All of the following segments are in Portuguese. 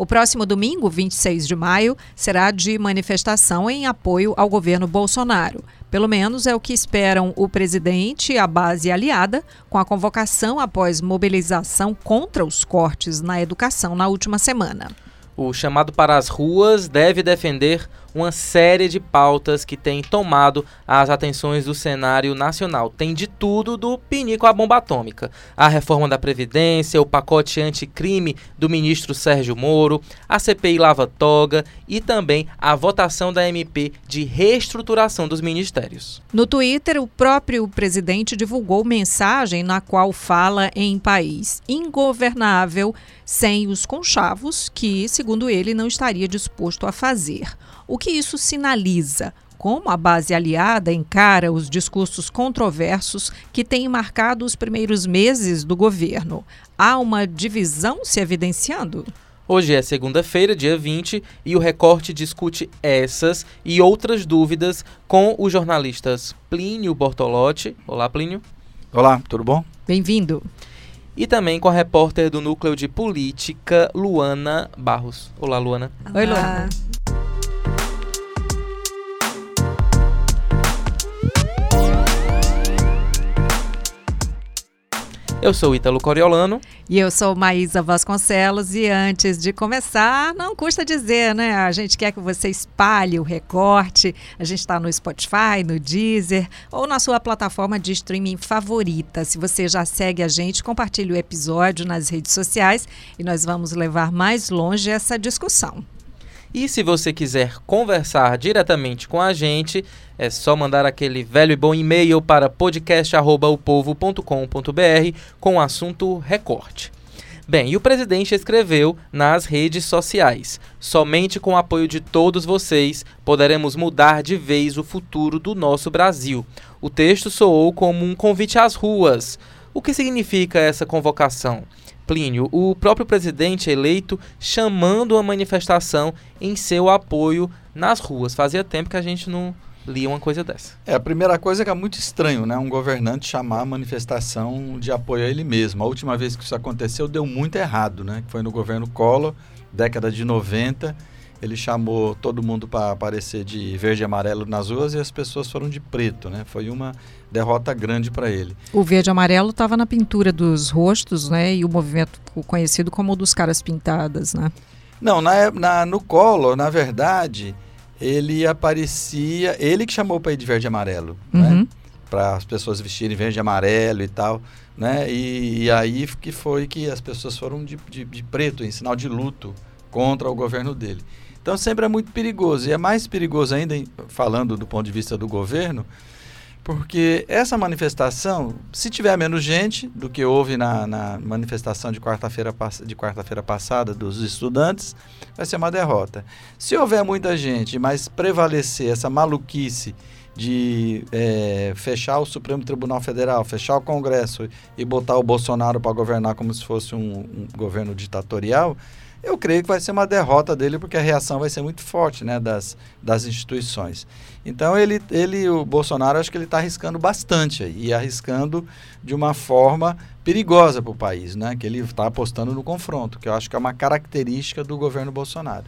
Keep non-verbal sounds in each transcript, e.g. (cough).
O próximo domingo, 26 de maio, será de manifestação em apoio ao governo Bolsonaro. Pelo menos é o que esperam o presidente e a base aliada, com a convocação após mobilização contra os cortes na educação na última semana. O chamado para as ruas deve defender uma série de pautas que tem tomado as atenções do cenário nacional. Tem de tudo do pinico à bomba atômica. A reforma da Previdência, o pacote anticrime do ministro Sérgio Moro, a CPI Lava Toga e também a votação da MP de reestruturação dos ministérios. No Twitter, o próprio presidente divulgou mensagem na qual fala em país ingovernável sem os conchavos, que, segundo ele, não estaria disposto a fazer. O que isso sinaliza? Como a base aliada encara os discursos controversos que têm marcado os primeiros meses do governo? Há uma divisão se evidenciando? Hoje é segunda-feira, dia 20, e o Recorte discute essas e outras dúvidas com os jornalistas Plínio Bortolotti. Olá, Plínio. Olá, tudo bom? Bem-vindo. E também com a repórter do Núcleo de Política, Luana Barros. Olá, Luana. Oi, Luana. Eu sou Ítalo Coriolano. E eu sou Maísa Vasconcelos. E antes de começar, não custa dizer, né? A gente quer que você espalhe o recorte. A gente está no Spotify, no Deezer ou na sua plataforma de streaming favorita. Se você já segue a gente, compartilhe o episódio nas redes sociais e nós vamos levar mais longe essa discussão. E se você quiser conversar diretamente com a gente, é só mandar aquele velho e bom e-mail para podcast@opovo.com.br com o assunto recorte. Bem, e o presidente escreveu nas redes sociais: somente com o apoio de todos vocês poderemos mudar de vez o futuro do nosso Brasil. O texto soou como um convite às ruas. O que significa essa convocação? Plínio, o próprio presidente eleito chamando a manifestação em seu apoio nas ruas. Fazia tempo que a gente não lia uma coisa dessa. É, a primeira coisa é que é muito estranho, né? Um governante chamar a manifestação de apoio a ele mesmo. A última vez que isso aconteceu deu muito errado, né? Que foi no governo Collor, década de 90 ele chamou todo mundo para aparecer de verde e amarelo nas ruas e as pessoas foram de preto, né? Foi uma derrota grande para ele. O verde e amarelo estava na pintura dos rostos, né? E o movimento conhecido como o dos caras pintadas, né? Não, na, na no Collor, na verdade, ele aparecia, ele que chamou para ir de verde e amarelo, né? uhum. né? Para as pessoas vestirem verde e amarelo e tal, né? E, e aí que foi que as pessoas foram de, de, de preto, em sinal de luto contra o governo dele. Então sempre é muito perigoso. E é mais perigoso ainda, falando do ponto de vista do governo, porque essa manifestação, se tiver menos gente do que houve na, na manifestação de quarta-feira de quarta-feira passada dos estudantes, vai ser uma derrota. Se houver muita gente, mas prevalecer essa maluquice de é, fechar o Supremo Tribunal Federal, fechar o Congresso e botar o Bolsonaro para governar como se fosse um, um governo ditatorial, eu creio que vai ser uma derrota dele, porque a reação vai ser muito forte né, das, das instituições. Então, ele, ele, o Bolsonaro, acho que ele está arriscando bastante e arriscando de uma forma perigosa para o país, né? Que ele está apostando no confronto, que eu acho que é uma característica do governo Bolsonaro.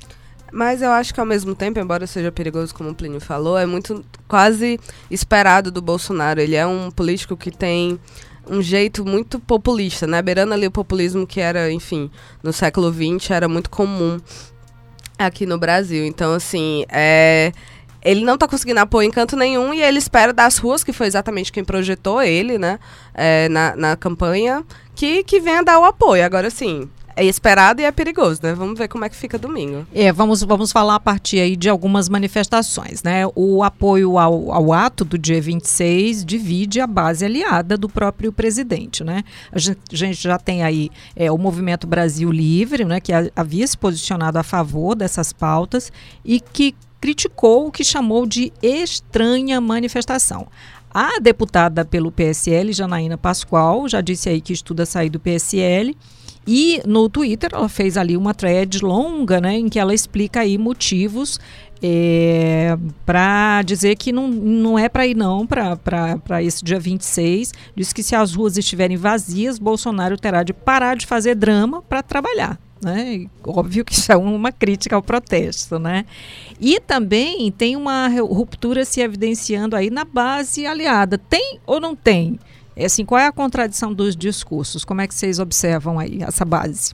Mas eu acho que ao mesmo tempo, embora seja perigoso, como o Plínio falou, é muito quase esperado do Bolsonaro. Ele é um político que tem um jeito muito populista, né? Beirando ali o populismo que era, enfim, no século XX era muito comum aqui no Brasil. Então, assim, é, ele não está conseguindo apoio em canto nenhum e ele espera das ruas, que foi exatamente quem projetou ele, né, é, na, na campanha, que, que venha dar o apoio. Agora, sim, é esperado e é perigoso, né? Vamos ver como é que fica domingo. É, vamos, vamos falar a partir aí de algumas manifestações, né? O apoio ao, ao ato do dia 26 divide a base aliada do próprio presidente, né? A gente, a gente já tem aí é, o Movimento Brasil Livre, né? Que havia se posicionado a favor dessas pautas e que criticou o que chamou de estranha manifestação. A deputada pelo PSL, Janaína Pascoal, já disse aí que estuda sair do PSL e no Twitter ela fez ali uma thread longa, né, em que ela explica aí motivos é, para dizer que não, não é para ir não para esse dia 26. Diz que se as ruas estiverem vazias, Bolsonaro terá de parar de fazer drama para trabalhar. Né? Óbvio que isso é uma crítica ao protesto. Né? E também tem uma ruptura se evidenciando aí na base aliada. Tem ou não tem? É assim, qual é a contradição dos discursos? Como é que vocês observam aí essa base?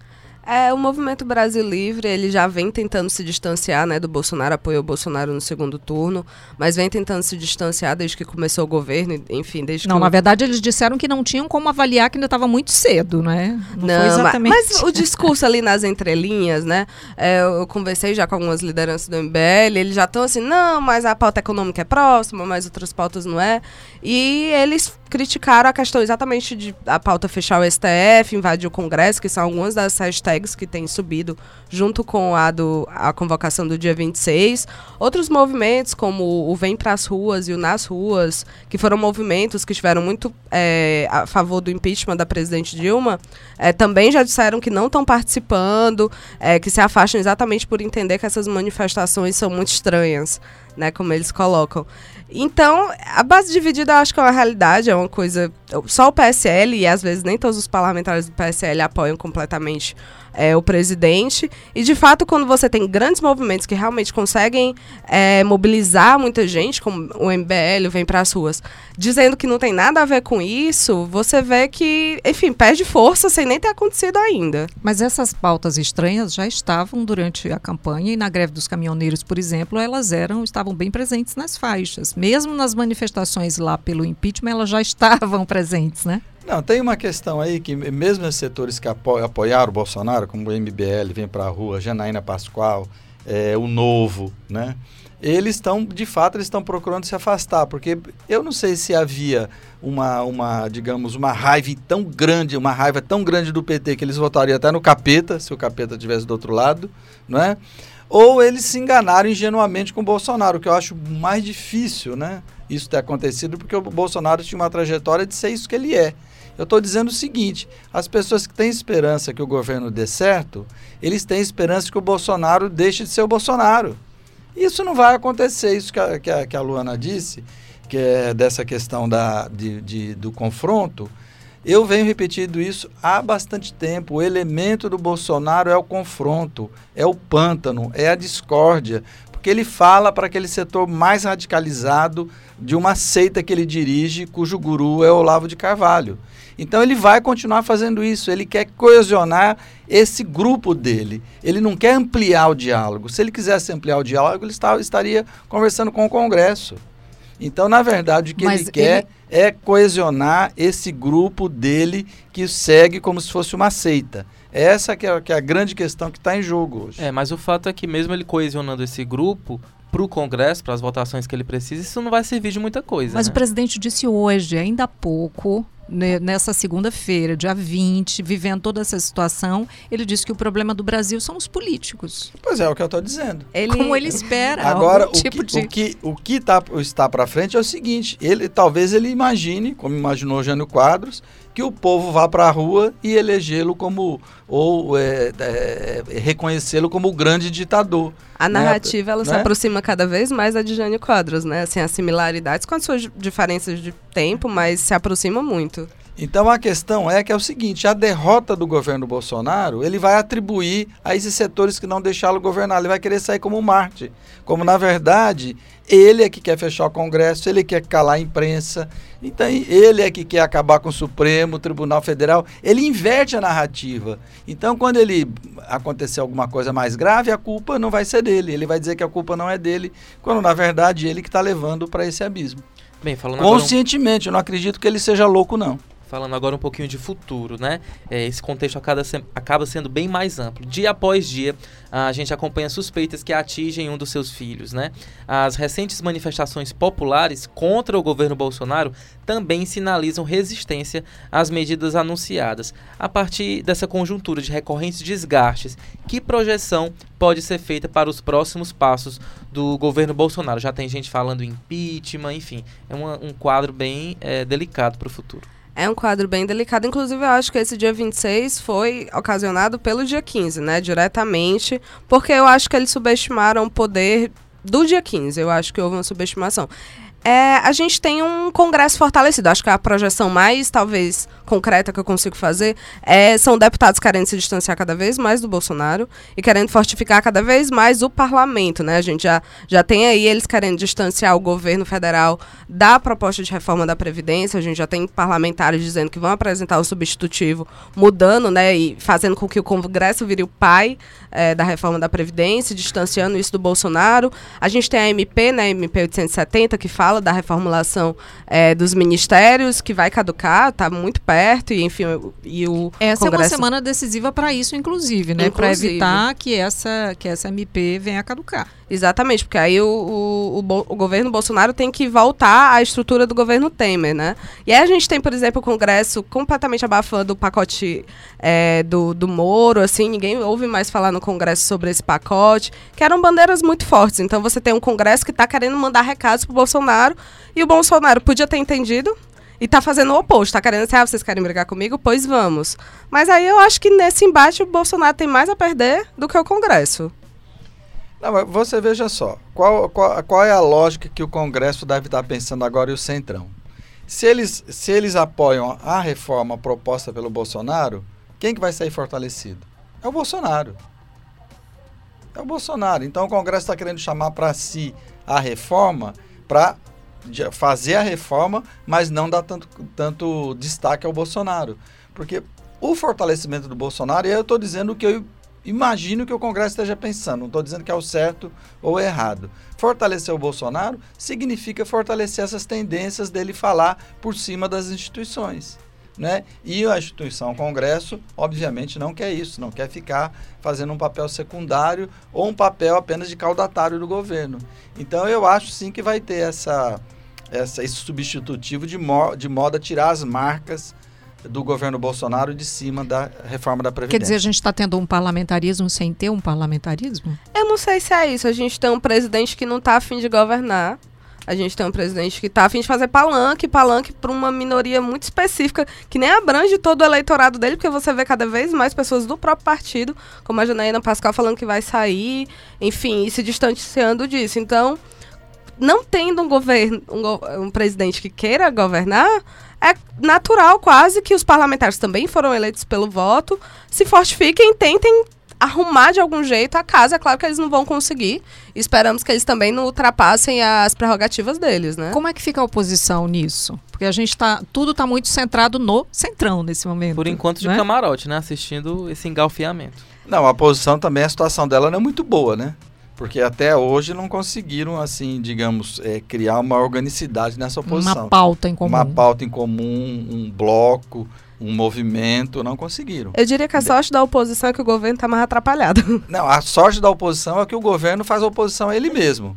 É, o movimento Brasil Livre, ele já vem tentando se distanciar, né, do Bolsonaro, apoiou o Bolsonaro no segundo turno, mas vem tentando se distanciar desde que começou o governo, enfim, desde Não, que na verdade eles disseram que não tinham como avaliar que ainda estava muito cedo, né? Não, não exatamente... mas, mas, o discurso ali nas entrelinhas, né, é, eu conversei já com algumas lideranças do MBL, eles já estão assim, não, mas a pauta econômica é próxima, mas outras pautas não é, e eles criticaram a questão exatamente de a pauta fechar o STF, invadir o Congresso, que são algumas das hashtags que têm subido junto com a, do, a convocação do dia 26. Outros movimentos, como o Vem para as Ruas e o Nas Ruas, que foram movimentos que estiveram muito é, a favor do impeachment da presidente Dilma, é, também já disseram que não estão participando, é, que se afastam exatamente por entender que essas manifestações são muito estranhas, né, como eles colocam. Então, a base dividida eu acho que é uma realidade, é uma coisa. Só o PSL, e às vezes nem todos os parlamentares do PSL apoiam completamente é, o presidente. E, de fato, quando você tem grandes movimentos que realmente conseguem é, mobilizar muita gente, como o MBL, Vem para as Ruas, dizendo que não tem nada a ver com isso, você vê que, enfim, perde força sem nem ter acontecido ainda. Mas essas pautas estranhas já estavam durante a campanha e na greve dos caminhoneiros, por exemplo, elas eram estavam bem presentes nas faixas. Mesmo nas manifestações lá pelo impeachment, elas já (laughs) estavam presentes, né? Não, tem uma questão aí que mesmo os setores que apo apoiaram o Bolsonaro, como o MBL, Vem para a Rua, Janaína Pascoal, é, o Novo, né? Eles estão, de fato, eles estão procurando se afastar, porque eu não sei se havia uma, uma, digamos, uma raiva tão grande, uma raiva tão grande do PT que eles votariam até no capeta, se o capeta estivesse do outro lado, não é? Ou eles se enganaram ingenuamente com o Bolsonaro, que eu acho mais difícil, né? Isso ter acontecido, porque o Bolsonaro tinha uma trajetória de ser isso que ele é. Eu estou dizendo o seguinte: as pessoas que têm esperança que o governo dê certo, eles têm esperança que o Bolsonaro deixe de ser o Bolsonaro. Isso não vai acontecer, isso que a, que a, que a Luana disse, que é dessa questão da, de, de, do confronto. Eu venho repetindo isso há bastante tempo. O elemento do Bolsonaro é o confronto, é o pântano, é a discórdia, porque ele fala para aquele setor mais radicalizado de uma seita que ele dirige, cujo guru é Olavo de Carvalho. Então ele vai continuar fazendo isso, ele quer coesionar esse grupo dele. Ele não quer ampliar o diálogo. Se ele quisesse ampliar o diálogo, ele está, estaria conversando com o Congresso. Então, na verdade, o que Mas ele quer ele... é coesionar esse grupo dele que segue como se fosse uma seita. Essa que é, que é a grande questão que está em jogo hoje. É, mas o fato é que mesmo ele coesionando esse grupo, para o Congresso, para as votações que ele precisa, isso não vai servir de muita coisa. Mas né? o presidente disse hoje, ainda há pouco, nessa segunda-feira, dia 20, vivendo toda essa situação, ele disse que o problema do Brasil são os políticos. Pois é, é o que eu estou dizendo. Ele, Como ele espera. Agora, o, tipo que, de... o que o que tá, está para frente é o seguinte: ele talvez ele imagine, como imaginou Jânio Quadros, que o povo vá para a rua e elegê-lo como ou é, é, reconhecê-lo como o grande ditador. A né? narrativa ela né? se aproxima cada vez mais da de Jânio Quadros, né? Assim, as similaridades com as suas diferenças de tempo, mas se aproxima muito. Então a questão é que é o seguinte, a derrota do governo Bolsonaro, ele vai atribuir a esses setores que não deixaram governar, ele vai querer sair como Marte. Como na verdade, ele é que quer fechar o Congresso, ele quer calar a imprensa, então ele é que quer acabar com o Supremo, o Tribunal Federal, ele inverte a narrativa. Então quando ele acontecer alguma coisa mais grave, a culpa não vai ser dele, ele vai dizer que a culpa não é dele, quando na verdade ele que está levando para esse abismo. Bem, Conscientemente, um... eu não acredito que ele seja louco não falando agora um pouquinho de futuro, né? É, esse contexto acaba, se, acaba sendo bem mais amplo. Dia após dia, a gente acompanha suspeitas que atingem um dos seus filhos, né? As recentes manifestações populares contra o governo Bolsonaro também sinalizam resistência às medidas anunciadas. A partir dessa conjuntura de recorrentes desgastes, que projeção pode ser feita para os próximos passos do governo Bolsonaro? Já tem gente falando impeachment, enfim, é um quadro bem é, delicado para o futuro. É um quadro bem delicado. Inclusive, eu acho que esse dia 26 foi ocasionado pelo dia 15, né? Diretamente. Porque eu acho que eles subestimaram o poder do dia 15. Eu acho que houve uma subestimação. É, a gente tem um Congresso fortalecido. Acho que a projeção mais, talvez, concreta que eu consigo fazer é, são deputados querendo se distanciar cada vez mais do Bolsonaro e querendo fortificar cada vez mais o parlamento. Né? A gente já, já tem aí eles querendo distanciar o governo federal da proposta de reforma da Previdência. A gente já tem parlamentares dizendo que vão apresentar o substitutivo, mudando né, e fazendo com que o Congresso vire o pai é, da reforma da Previdência, distanciando isso do Bolsonaro. A gente tem a MP, né, MP 870, que fala da reformulação é, dos ministérios, que vai caducar, está muito perto, e enfim, e o Essa Congresso... é uma semana decisiva para isso, inclusive, né? Para evitar que essa, que essa MP venha a caducar. Exatamente, porque aí o, o, o, o, governo Bolsonaro tem que voltar à estrutura do governo Temer, né? E aí a gente tem, por exemplo, o Congresso completamente abafando o pacote é, do, do Moro, assim, ninguém ouve mais falar no Congresso sobre esse pacote, que eram bandeiras muito fortes. Então você tem um Congresso que está querendo mandar recados pro Bolsonaro, e o Bolsonaro podia ter entendido, e tá fazendo o oposto, tá querendo dizer, ah, vocês querem brigar comigo? Pois vamos. Mas aí eu acho que nesse embate o Bolsonaro tem mais a perder do que o Congresso. Não, mas você veja só, qual, qual, qual é a lógica que o Congresso deve estar pensando agora e o Centrão? Se eles, se eles apoiam a reforma proposta pelo Bolsonaro, quem que vai sair fortalecido? É o Bolsonaro. É o Bolsonaro. Então o Congresso está querendo chamar para si a reforma para fazer a reforma, mas não dar tanto, tanto destaque ao Bolsonaro. Porque o fortalecimento do Bolsonaro, e eu estou dizendo que eu imagino que o Congresso esteja pensando, não estou dizendo que é o certo ou errado. Fortalecer o Bolsonaro significa fortalecer essas tendências dele falar por cima das instituições. Né? E a instituição Congresso, obviamente, não quer isso, não quer ficar fazendo um papel secundário ou um papel apenas de caudatário do governo. Então, eu acho sim que vai ter essa, essa, esse substitutivo de, mo de modo a tirar as marcas do governo Bolsonaro de cima da reforma da Previdência. Quer dizer, a gente está tendo um parlamentarismo sem ter um parlamentarismo? Eu não sei se é isso. A gente tem um presidente que não está afim de governar. A gente tem um presidente que está afim de fazer palanque, palanque para uma minoria muito específica, que nem abrange todo o eleitorado dele, porque você vê cada vez mais pessoas do próprio partido, como a Janaína Pascal falando que vai sair, enfim, e se distanciando disso. Então, não tendo um governo, um, um presidente que queira governar, é natural quase que os parlamentares também foram eleitos pelo voto, se fortifiquem, tentem arrumar de algum jeito a casa. É claro que eles não vão conseguir. Esperamos que eles também não ultrapassem as prerrogativas deles, né? Como é que fica a oposição nisso? Porque a gente tá. Tudo está muito centrado no centrão nesse momento. Por enquanto de né? camarote, né? Assistindo esse engalfiamento. Não, a posição também, a situação dela não é muito boa, né? Porque até hoje não conseguiram, assim, digamos, é, criar uma organicidade nessa oposição. Uma pauta em comum. Uma pauta em comum, um bloco, um movimento, não conseguiram. Eu diria que a sorte da oposição é que o governo está mais atrapalhado. (laughs) Não, a sorte da oposição é que o governo faz a oposição a ele mesmo.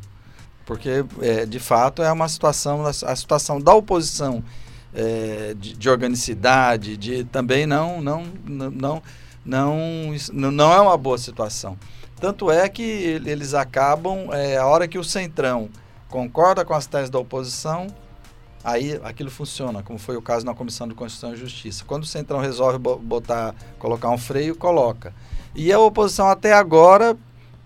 Porque, é, de fato, é uma situação, a situação da oposição é, de, de, organicidade, de também não, não, não, não, não, não é uma boa situação. Tanto é que eles acabam, é, a hora que o Centrão concorda com as teses da oposição, aí aquilo funciona, como foi o caso na Comissão de Constituição e Justiça. Quando o Centrão resolve botar, colocar um freio, coloca. E a oposição até agora,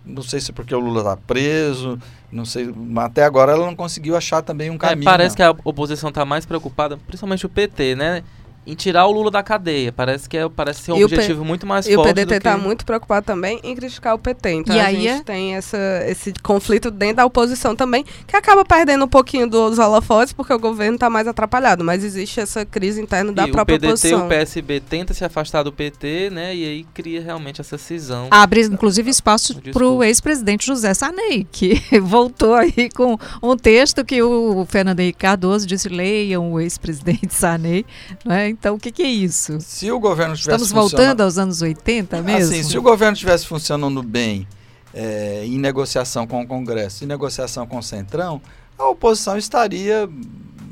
não sei se é porque o Lula está preso, não sei, mas até agora ela não conseguiu achar também um caminho. É, parece que a oposição está mais preocupada, principalmente o PT, né? Em tirar o Lula da cadeia. Parece que é, parece ser um e objetivo P... muito mais e forte. E o PDT está que... muito preocupado também em criticar o PT. Então e a aí gente é... tem essa, esse conflito dentro da oposição também, que acaba perdendo um pouquinho dos holofotes, porque o governo está mais atrapalhado. Mas existe essa crise interna da e própria o PDT, oposição. o PSB tenta se afastar do PT, né? E aí cria realmente essa cisão. Abre, inclusive, espaço para o ex-presidente José Sarney, que (laughs) voltou aí com um texto que o Fernando Henrique Cardoso disse, leiam o ex-presidente (laughs) Sarney. Né? Então, o que, que é isso? Se o governo tivesse Estamos voltando aos anos 80 mesmo? Assim, se o governo estivesse funcionando bem é, em negociação com o Congresso, em negociação com o Centrão, a oposição estaria,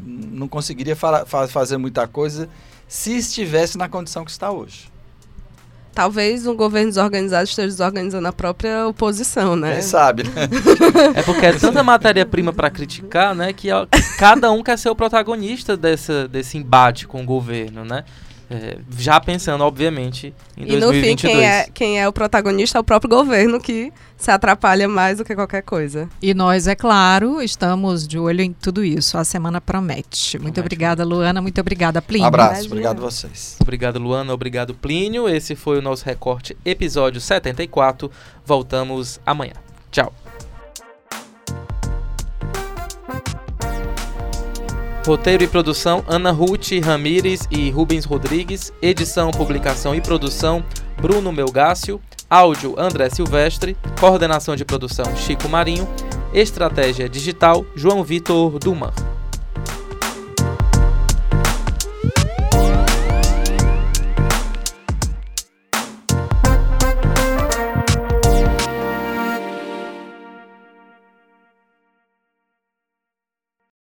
não conseguiria fa fazer muita coisa se estivesse na condição que está hoje. Talvez um governo desorganizado esteja desorganizando a própria oposição, né? Quem sabe, né? é porque é tanta matéria-prima para criticar, né? Que cada um quer ser o protagonista dessa, desse embate com o governo, né? É, já pensando, obviamente, em e 2022. no fim, quem é, quem é o protagonista é o próprio governo que se atrapalha mais do que qualquer coisa. E nós, é claro, estamos de olho em tudo isso. A semana promete. Muito Promete obrigada, Luana. Muito obrigada, Plínio. Abraço, Imagina. obrigado a vocês. Obrigado, Luana. Obrigado, Plínio. Esse foi o nosso recorte episódio 74. Voltamos amanhã. Tchau. Roteiro e produção: Ana Ruth Ramires e Rubens Rodrigues. Edição, publicação e produção: Bruno Melgácio. Áudio: André Silvestre. Coordenação de produção: Chico Marinho. Estratégia digital: João Vitor Duman.